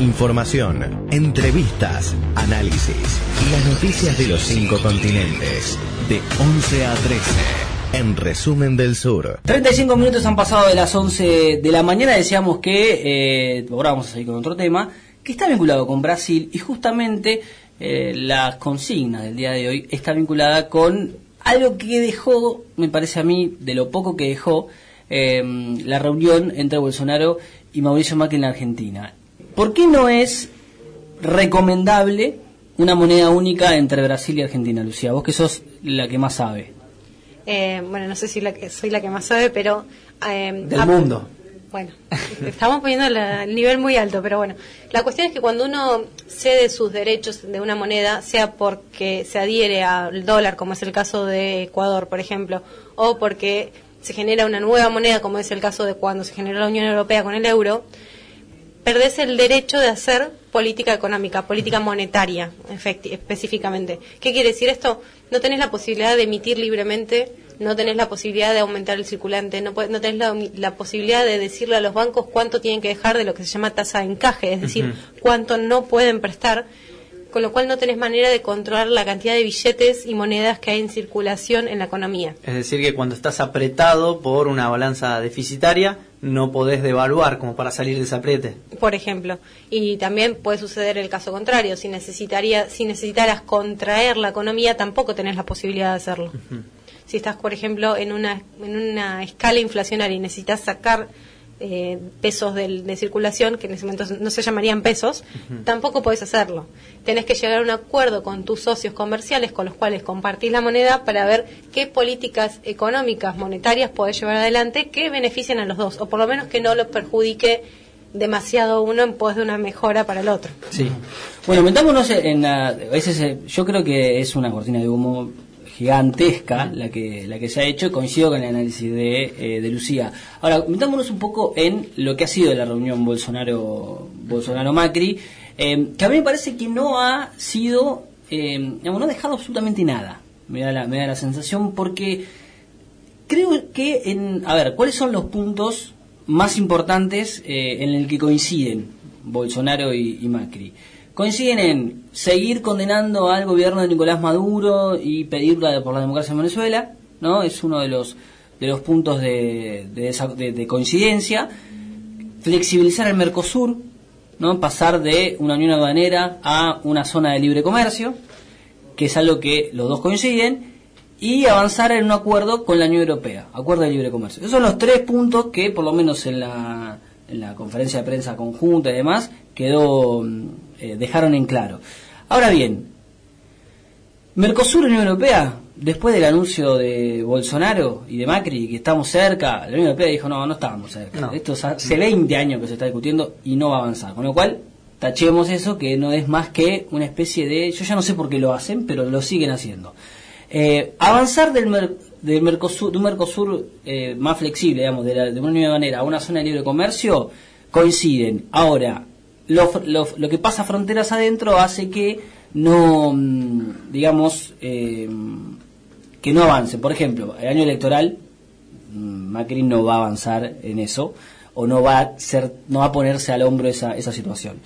Información, entrevistas, análisis y las noticias de los cinco continentes. De 11 a 13. En resumen del sur. 35 minutos han pasado de las 11 de la mañana. Decíamos que, eh, seguir con otro tema, que está vinculado con Brasil y justamente eh, la consigna del día de hoy está vinculada con algo que dejó, me parece a mí, de lo poco que dejó eh, la reunión entre Bolsonaro y Mauricio Macri en la Argentina. ¿Por qué no es recomendable una moneda única entre Brasil y Argentina, Lucía? Vos que sos la que más sabe. Eh, bueno, no sé si la que, soy la que más sabe, pero... Eh, Del mundo. Bueno, estamos poniendo el nivel muy alto, pero bueno, la cuestión es que cuando uno cede sus derechos de una moneda, sea porque se adhiere al dólar, como es el caso de Ecuador, por ejemplo, o porque se genera una nueva moneda, como es el caso de cuando se generó la Unión Europea con el euro, perdés el derecho de hacer política económica, política monetaria, específicamente. ¿Qué quiere decir esto? No tenés la posibilidad de emitir libremente, no tenés la posibilidad de aumentar el circulante, no, no tenés la, posibilidad de decirle a los bancos cuánto tienen que dejar de lo que se llama tasa de encaje, es decir, cuánto no pueden prestar con lo cual no tenés manera de controlar la cantidad de billetes y monedas que hay en circulación en la economía. Es decir, que cuando estás apretado por una balanza deficitaria, no podés devaluar como para salir de ese apriete. Por ejemplo, y también puede suceder el caso contrario, si necesitaría si necesitaras contraer la economía, tampoco tenés la posibilidad de hacerlo. Si estás, por ejemplo, en una en una escala inflacionaria y necesitas sacar eh, pesos de, circulación, que en ese momento no se llamarían pesos, tampoco podés hacerlo. Tenés que llegar a un acuerdo con tus socios comerciales con los cuales compartís la moneda para ver qué políticas económicas, monetarias podés llevar adelante que beneficien a los dos, o por lo menos que no lo perjudique demasiado uno en pos de una mejora para el otro. Sí. Bueno, metámonos en la, a veces eh, yo creo que es una cortina de humo gigantesca la que, la que se ha hecho, coincido con el análisis de, eh, de Lucía. Ahora, metámonos un poco en lo que ha sido la reunión Bolsonaro-Macri, eh, que a mí me parece que no ha sido, eh, no ha dejado absolutamente nada, me da la, me da la sensación, porque creo que, en, a ver, ¿cuáles son los puntos más importantes en el que coinciden Bolsonaro y Macri? Coinciden en seguir condenando al gobierno de Nicolás Maduro y pedirla por la democracia en Venezuela, ¿no? Es uno de los de los puntos de, de, coincidencia. Flexibilizar el Mercosur, ¿no? Pasar de una unión aduanera a una zona de libre comercio, que es algo que los dos coinciden, y avanzar en un acuerdo con la Unión Europea, acuerdo de libre comercio. Esos son los tres puntos que, por lo menos en la, en la conferencia de prensa conjunta y demás, quedó eh, dejaron en claro. Ahora bien, Mercosur Unión Europea, después del anuncio de Bolsonaro y de Macri, que estamos cerca, la Unión Europea dijo, no, no estamos cerca. Esto hace 20 años que se está discutiendo y no va a avanzar. Con lo cual, tachemos eso, que no es más que una especie de, yo ya no sé por qué lo hacen, pero lo siguen haciendo. Eh, avanzar del, del Mercosur, de un Mercosur eh, más flexible, digamos, de, de una manera a una zona de libre comercio, coinciden. Ahora, lo, que pasa fronteras adentro hace que no, mm, digamos, eh, que no avance. Por ejemplo, el año electoral, mm, Macri no va a avanzar en eso, o no va a ser, no va a ponerse al hombro esa, esa situación.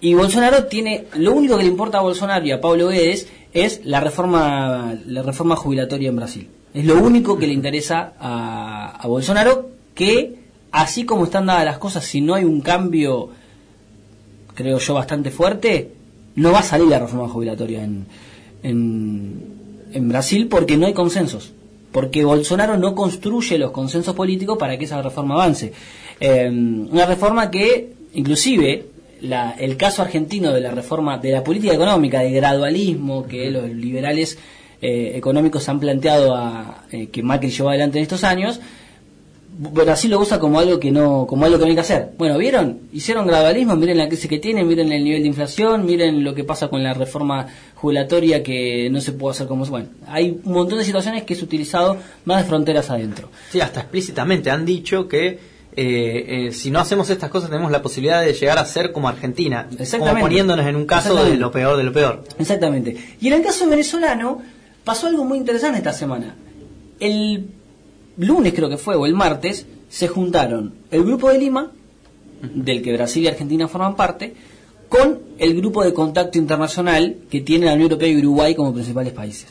Y Bolsonaro tiene, lo único que le importa a Bolsonaro y a Pablo Guedes es la reforma, la reforma jubilatoria en Brasil. Es lo único que le interesa a, a Bolsonaro, que así como están dadas las cosas, si no hay un cambio creo yo, bastante fuerte, no va a salir la reforma jubilatoria en, en, Brasil porque no hay consensos. Porque Bolsonaro no construye los consensos políticos para que esa reforma avance. Eh, una reforma que, inclusive, la, el caso argentino de la reforma de la política económica, de gradualismo que los liberales eh, económicos han planteado a, eh, que Macri llevó adelante en estos años, Brasil lo usa como algo que no como algo que no hay que hacer. Bueno, ¿vieron? Hicieron gradualismo, miren la crisis que tienen, miren el nivel de inflación, miren lo que pasa con la reforma jubilatoria que no se puede hacer como... Bueno, hay un montón de situaciones que es utilizado más de fronteras adentro. Sí, hasta explícitamente han dicho que eh, eh, si no hacemos estas cosas tenemos la posibilidad de llegar a ser como Argentina, como poniéndonos en un caso de lo peor de lo peor. Exactamente. Y en el caso venezolano pasó algo muy interesante esta semana. El lunes creo que fue, o el martes, se juntaron el Grupo de Lima, del que Brasil y Argentina forman parte, con el grupo de contacto internacional que tiene la Unión Europea y Uruguay como principales países.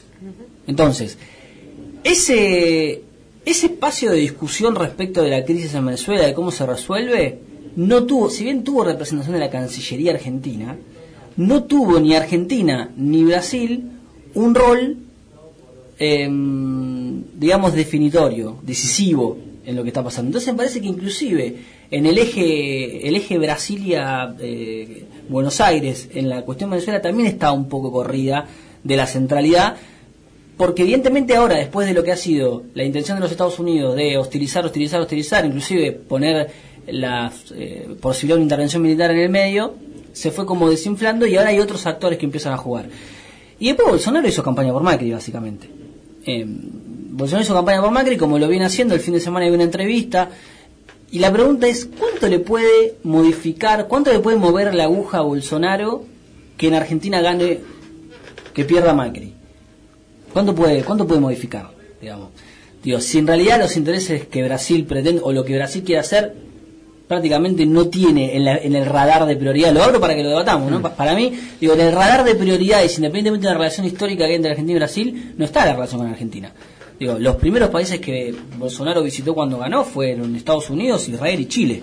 Entonces, ese, ese espacio de discusión respecto de la crisis en Venezuela, de cómo se resuelve, no tuvo, si bien tuvo representación de la Cancillería Argentina, no tuvo ni Argentina ni Brasil un rol, em, digamos, definitorio, decisivo en lo que está pasando. Entonces me parece que inclusive en el eje, el eje Brasilia-Buenos Aires, en la cuestión Venezuela, también está un poco corrida de la centralidad, porque evidentemente ahora, después de lo que ha sido la intención de los Estados Unidos de hostilizar, hostilizar, hostilizar, inclusive poner la eh, posibilidad de una intervención militar en el medio, se fue como desinflando y ahora hay otros actores que empiezan a jugar. Y después Bolsonaro hizo campaña por Macri, básicamente. Eh, Bolsonaro hizo campaña por Macri, como lo viene haciendo, el fin de semana hay una entrevista. Y la pregunta es, ¿cuánto le puede modificar, cuánto le puede mover la aguja a Bolsonaro que en Argentina gane, que pierda Macri? ¿Cuánto puede, cuánto puede modificar? Digamos? Digo, si en realidad los intereses que Brasil pretende, o lo que Brasil quiere hacer, prácticamente no tiene en, el radar de prioridad. Lo abro para que lo debatamos, ¿no? Mm. Para mí, digo, en el radar de prioridades, independientemente de la relación histórica que hay entre Argentina y Brasil, no está la relación con Argentina. Digo, los primeros países que Bolsonaro visitó cuando ganó fueron Estados Unidos, Israel y Chile.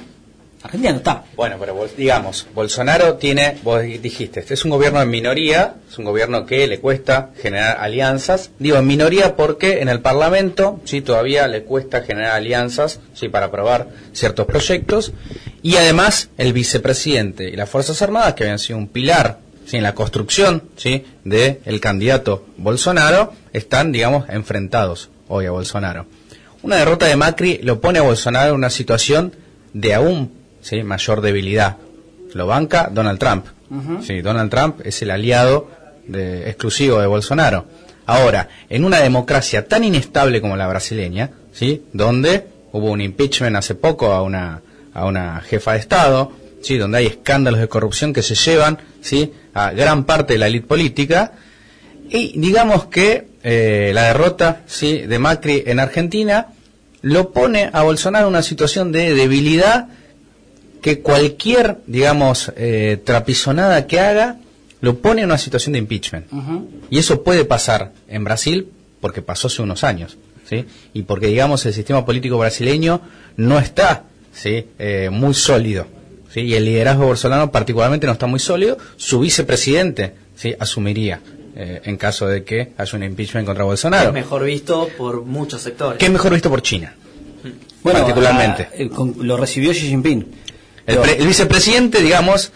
Argentina no está. Bueno, pero digamos, Bolsonaro tiene, vos dijiste, este es un gobierno en minoría, es un gobierno que le cuesta generar alianzas. Digo en minoría porque en el Parlamento sí todavía le cuesta generar alianzas, sí para aprobar ciertos proyectos y además el vicepresidente y las Fuerzas Armadas que habían sido un pilar ¿sí? en la construcción ¿sí? del el candidato Bolsonaro están, digamos, enfrentados hoy a Bolsonaro. Una derrota de Macri lo pone a Bolsonaro en una situación de aún ¿sí? mayor debilidad. Lo banca Donald Trump. sí, Donald Trump es el aliado de, exclusivo de Bolsonaro. Ahora, en una democracia tan inestable como la brasileña, ¿sí? donde hubo un impeachment hace poco a una, a una jefa de Estado, ¿sí? donde hay escándalos de corrupción que se llevan ¿sí? a gran parte de la élite política, y digamos que eh, la derrota ¿sí? de Macri en Argentina lo pone a Bolsonaro en una situación de debilidad que cualquier, digamos, eh, trapisonada que haga lo pone en una situación de impeachment. Y eso puede pasar en Brasil porque pasó hace unos años, ¿sí? Y porque, digamos, el sistema político brasileño no está, ¿sí? Eh, muy sólido, ¿sí? Y el liderazgo bolsonaro particularmente no está muy sólido. Su vicepresidente, ¿sí? Asumiría eh, en caso de que haya un impeachment contra Bolsonaro. es mejor visto por muchos sectores. Que es mejor visto por China. Bueno, particularmente. lo recibió Xi Jinping. El, vicepresidente, digamos,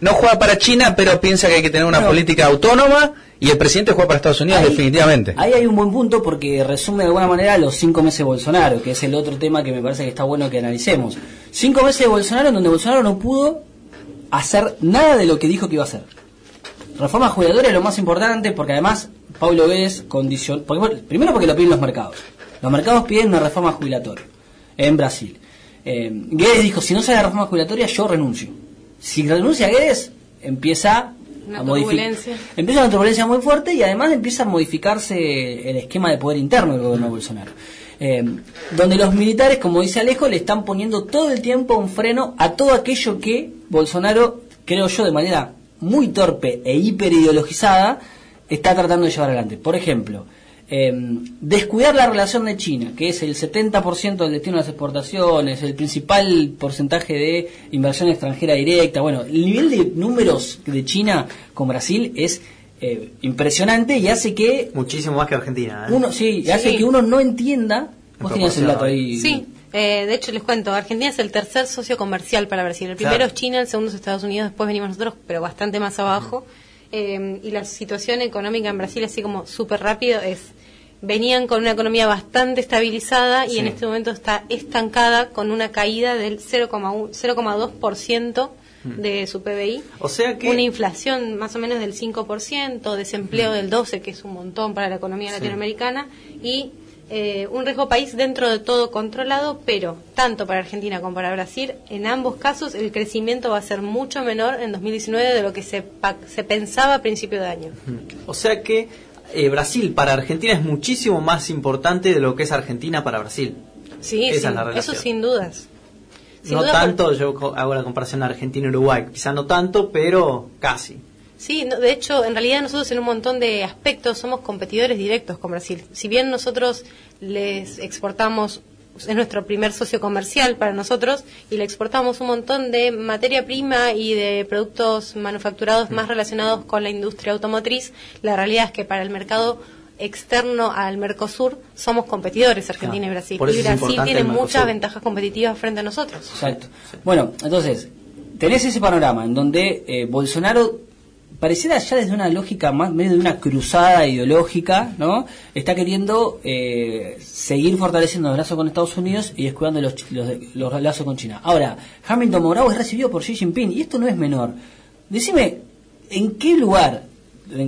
no juega para China, pero piensa que hay que tener una política autónoma y el presidente juega para Estados Unidos, definitivamente. Ahí hay un buen punto porque resume de alguna manera los cinco meses de Bolsonaro, que es el otro tema que me parece que está bueno que analicemos. Cinco meses de Bolsonaro en donde Bolsonaro no pudo hacer nada de lo que dijo que iba a hacer. Reforma jubilatoria es lo más importante porque además Pablo Guedes condicionó... primero porque lo piden los mercados. Los mercados piden una reforma jubilatoria en Brasil. Eh, Guedes dijo, si no sale la reforma jubilatoria, yo renuncio. Si renuncia Guedes, empieza a. Empieza una turbulencia muy fuerte y además empieza a modificarse el esquema de poder interno del gobierno de Bolsonaro. Eh, donde los militares, como dice Alejo, le están poniendo todo el tiempo un freno a todo aquello que Bolsonaro, creo yo, de manera muy torpe e hiperideologizada, está tratando de llevar adelante. Por ejemplo, Em, descuidar la relación de China, que es el 70% del destino de las exportaciones, el principal porcentaje de inversión extranjera directa, bueno, el nivel de números de China con Brasil es eh, impresionante y hace que... Muchísimo más que Argentina. ¿eh? Uno, sí, hace que uno no entienda... Vos tenías el dato ahí. Sí, eh, de hecho, les cuento, Argentina es el tercer socio comercial para Brasil. El primero es China, el segundo es Estados Unidos, después venimos nosotros, pero bastante más abajo. Eh, y la situación económica en Brasil, así como súper rápido, es venían con una economía bastante estabilizada y en este momento está estancada con una caída del 0,2% mm. de su PBI. O sea que... Una inflación más o menos del 5%, desempleo mm. del 12%, que es un montón para la economía latinoamericana, y eh, un riesgo país dentro de todo controlado, pero tanto para Argentina como para Brasil, en ambos casos el crecimiento va a ser mucho menor en 2019 de lo que se, se pensaba a principio de año. O sea que eh, Brasil para Argentina es muchísimo más importante de lo que es Argentina para Brasil. Sí, eso sin dudas. no tanto, yo hago la comparación Argentina-Uruguay, quizá no tanto, pero casi. Sí, de hecho, en realidad nosotros en un montón de aspectos somos competidores directos con Brasil. Si bien nosotros les exportamos es nuestro primer socio comercial para nosotros y le exportamos un montón de materia prima y de productos manufacturados más relacionados con la industria automotriz. La realidad es que para el mercado externo al Mercosur somos competidores Argentina y Brasil. Y Brasil tiene muchas ventajas competitivas frente a nosotros. Exacto. Bueno, entonces, tenés ese panorama en donde eh, Bolsonaro pareciera ya desde una lógica más medio de una cruzada ideológica, ¿no? Está queriendo eh, seguir fortaleciendo los lazos con Estados Unidos y descuidando los, los, lazos con China. Ahora, Hamilton Morao es recibido por Xi Jinping y esto no es menor. Decime, ¿en qué lugar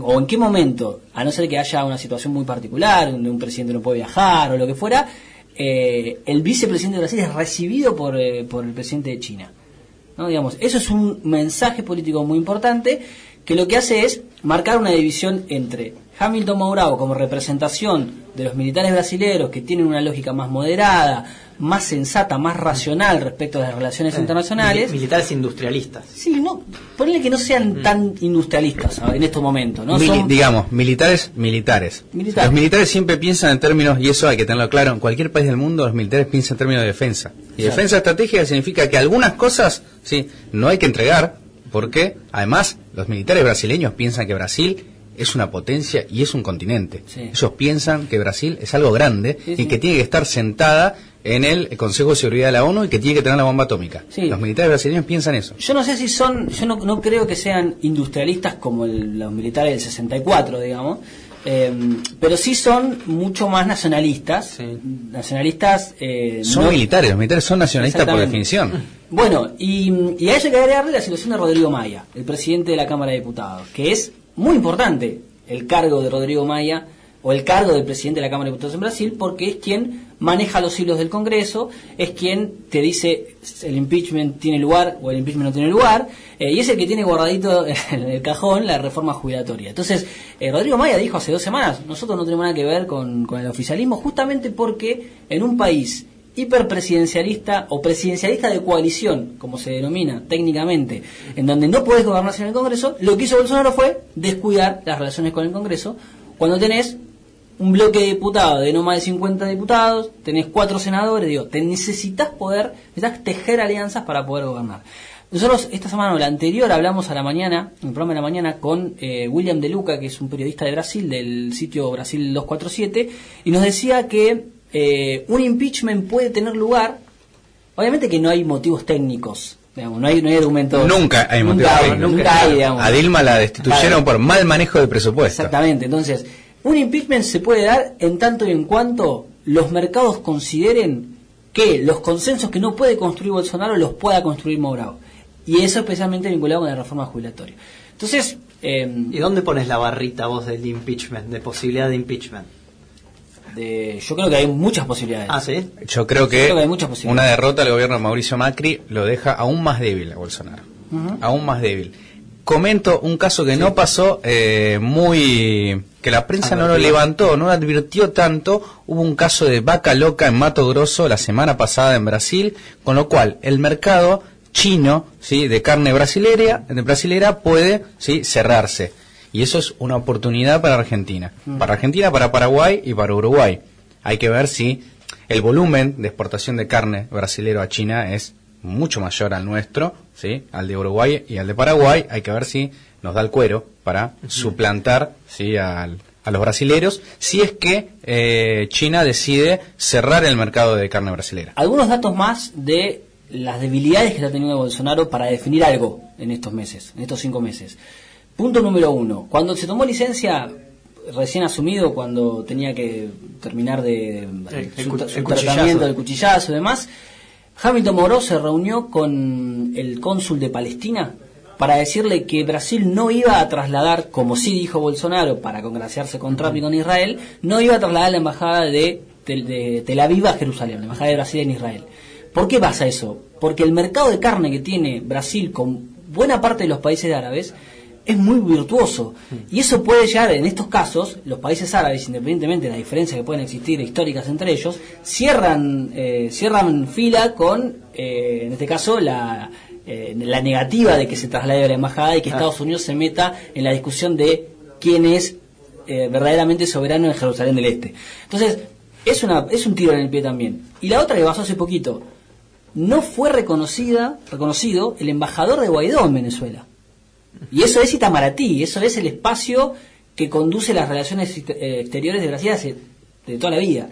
o en qué momento, a no ser que haya una situación muy particular, donde un presidente no puede viajar o lo que fuera, eh, el vicepresidente de Brasil es recibido por, eh, por el presidente de China? ¿No? Digamos, eso es un mensaje político muy importante que lo que hace es marcar una división entre Hamilton Mourão como representación de los militares brasileños que tienen una lógica más moderada, más sensata, más racional respecto a las relaciones internacionales. Militares industrialistas. Sí, no, ponle que no sean mm. tan industrialistas en estos momentos. ¿no? digamos, militares, militares, Los militares siempre piensan en términos, y eso hay que tenerlo claro, en cualquier país del mundo los militares piensan en términos de defensa. Y defensa estratégica significa que algunas cosas, sí, no hay que entregar, porque además los militares brasileños piensan que Brasil es una potencia y es un continente. Ellos piensan que Brasil es algo grande y que tiene que estar sentada en el Consejo de Seguridad de la ONU y que tiene que tener la bomba atómica. Los militares brasileños piensan eso. Yo no sé si son, yo no, creo que sean industrialistas como los militares del 64, digamos, eh, pero sí son mucho más nacionalistas. Nacionalistas. Eh, son militares, los militares son nacionalistas por definición. Bueno, y, y a eso hay que agregarle la situación de Rodrigo Maya, el presidente de la Cámara de Diputados, que es muy importante el cargo de Rodrigo Maya o el cargo del presidente de la Cámara de Diputados en Brasil, porque es quien maneja los hilos del Congreso, es quien te dice el impeachment tiene lugar o el impeachment no tiene lugar, eh, y es el que tiene guardadito en el cajón la reforma jubilatoria. Entonces, eh, Rodrigo Maya dijo hace dos semanas, nosotros no tenemos nada que ver con, con el oficialismo, justamente porque en un país hiperpresidencialista o presidencialista de coalición, como se denomina técnicamente, en donde no puedes gobernar sin el Congreso, lo que hizo Bolsonaro fue descuidar las relaciones con el Congreso cuando tenés un bloque de diputados de no más de 50 diputados, tenés cuatro senadores, digo, te necesitas poder, necesitas tejer alianzas para poder gobernar. Nosotros esta semana o la anterior hablamos a la mañana, en el programa de la mañana, con eh, William De Luca, que es un periodista de Brasil, del sitio Brasil 247, y nos decía que eh, un impeachment puede tener lugar, obviamente que no hay motivos técnicos, no hay, no hay argumentos. Nunca hay motivos técnicos. Nunca hay, A Dilma la destituyeron por mal manejo de presupuesto. Exactamente, entonces, un impeachment se puede dar en tanto y en cuanto los mercados consideren que los consensos que no puede construir Bolsonaro los pueda construir Mourao. Y eso especialmente vinculado con la reforma jubilatoria. Entonces... Eh, ¿Y dónde pones la barrita vos del impeachment, de posibilidad de impeachment? yo creo que hay muchas posibilidades. Ah, sí. Yo creo que, una derrota del gobierno de Mauricio Macri lo deja aún más débil a Bolsonaro. Aún más débil. Comento un caso que no pasó eh, muy. que la prensa no lo levantó, no lo advirtió tanto. Hubo un caso de vaca loca en Mato Grosso la semana pasada en Brasil, con lo cual el mercado chino ¿sí? de carne brasilera, de brasilera puede ¿sí? cerrarse y eso es una oportunidad para Argentina. Mm. Para Argentina, para Paraguay y para Uruguay. Hay que ver si el volumen de exportación de carne brasilero a China es mucho mayor al nuestro, ¿sí? al de Uruguay y al de Paraguay. Hay que ver si nos da el cuero para suplantar ¿sí? a los brasileros, si es que eh, China decide cerrar el mercado de carne brasilera. Algunos datos más de las debilidades que ha tenido Bolsonaro para definir algo en estos meses, en estos cinco meses. Punto número uno. Cuando se tomó licencia, recién asumido, cuando tenía que terminar de su, tratamiento del cuchillazo y demás, Hamilton Moró se reunió con el cónsul de Palestina para decirle que Brasil no iba a trasladar, como sí dijo Bolsonaro, para congraciarse con Trump y con Israel, no iba a trasladar la embajada de, de Tel Aviv a Jerusalén, la embajada de Brasil en Israel. ¿Por qué pasa eso? Porque el mercado de carne que tiene Brasil con buena parte de los países árabes es muy virtuoso. Mm. Y eso puede llegar, en estos casos, los países árabes, independientemente de la diferencia que pueden existir históricas entre ellos, cierran, eh, cierran fila con, eh, en este caso, la, eh, la negativa de que se traslade a la embajada y que ah. Estados Unidos se meta en la discusión de quién es verdaderamente soberano en Jerusalén del Este. Entonces, es, una, es un tiro en el pie también. Y la otra que pasó hace poquito, no fue reconocida, reconocido el embajador de Guaidó en Venezuela. Y eso es Itamaraty, eso es el espacio que conduce las relaciones eh, exteriores de Brasil hace, de toda la vida.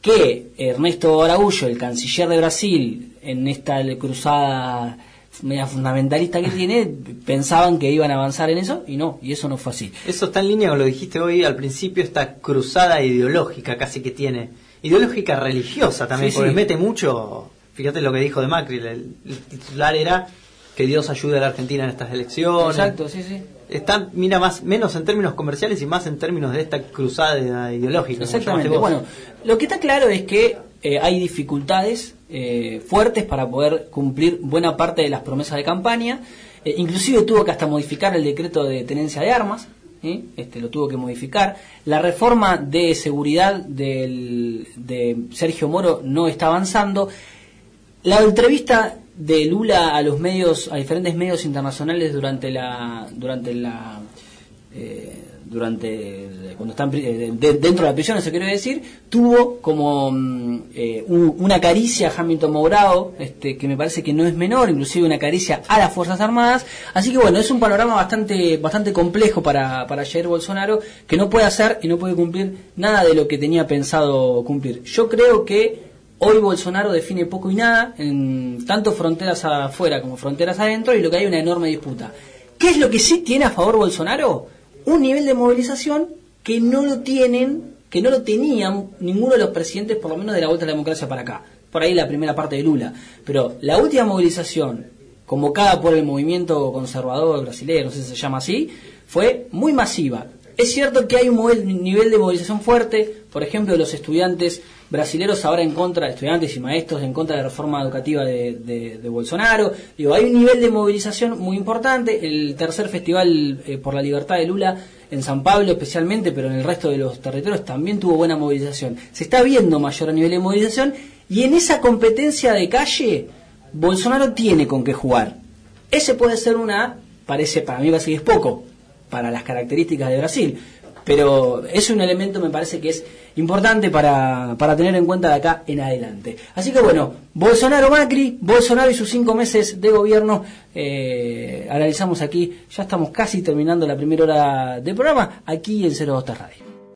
Que Ernesto Araújo, el canciller de Brasil, en esta cruzada media fundamentalista que tiene, pensaban que iban a avanzar en eso y no, y eso no fue así. Eso está en línea con lo que dijiste hoy al principio, esta cruzada ideológica casi que tiene, ideológica religiosa también, porque mete mucho, fíjate lo que dijo de Macri, el titular era que Dios ayude a la Argentina en estas elecciones. Exacto, sí, sí. Está, mira, más, menos en términos comerciales y más en términos de esta cruzada ideológica. Exactamente. Bueno, lo que está claro es que eh, hay dificultades eh, fuertes para poder cumplir buena parte de las promesas de campaña. Eh, inclusive tuvo que hasta modificar el decreto de tenencia de armas. Este, lo tuvo que modificar. La reforma de seguridad del, de Sergio Moro no está avanzando. La entrevista de Lula a los medios, a diferentes medios internacionales durante la, durante la, eh, durante cuando están eh, dentro de la prisión, se quiere decir, tuvo como mm, eh, una caricia a Hamilton Mourao, este, que me parece que no es menor, inclusive una caricia a las Fuerzas Armadas. Así que bueno, es un panorama bastante, bastante complejo para, para Jair Bolsonaro, que no puede hacer y no puede cumplir nada de lo que tenía pensado cumplir. Yo creo que Hoy Bolsonaro define poco y nada, en tanto fronteras afuera como fronteras adentro, y lo que hay una enorme disputa. ¿Qué es lo que sí tiene a favor Bolsonaro? Un nivel de movilización que no lo tienen, que no lo tenían ninguno de los presidentes, por lo menos de la vuelta a la democracia para acá. Por ahí la primera parte de Lula. Pero la última movilización, convocada por el movimiento conservador brasileño, no sé si se llama así, fue muy masiva. Es cierto que hay un nivel de movilización fuerte, por ejemplo, los estudiantes brasileros ahora en contra, estudiantes y maestros en contra de la reforma educativa de, Bolsonaro. Digo, hay un nivel de movilización muy importante. El tercer festival eh, por la libertad de Lula en San Pablo especialmente, pero en el resto de los territorios también tuvo buena movilización. Se está viendo mayor nivel de movilización y en esa competencia de calle Bolsonaro tiene con qué jugar. Ese puede ser una, parece para mí va a es poco para las características de Brasil, pero es un elemento me parece que es importante para, para tener en cuenta de acá en adelante. Así que bueno, Bolsonaro Macri, Bolsonaro y sus cinco meses de gobierno, eh, analizamos aquí, ya estamos casi terminando la primera hora del programa, aquí en 02 Radio.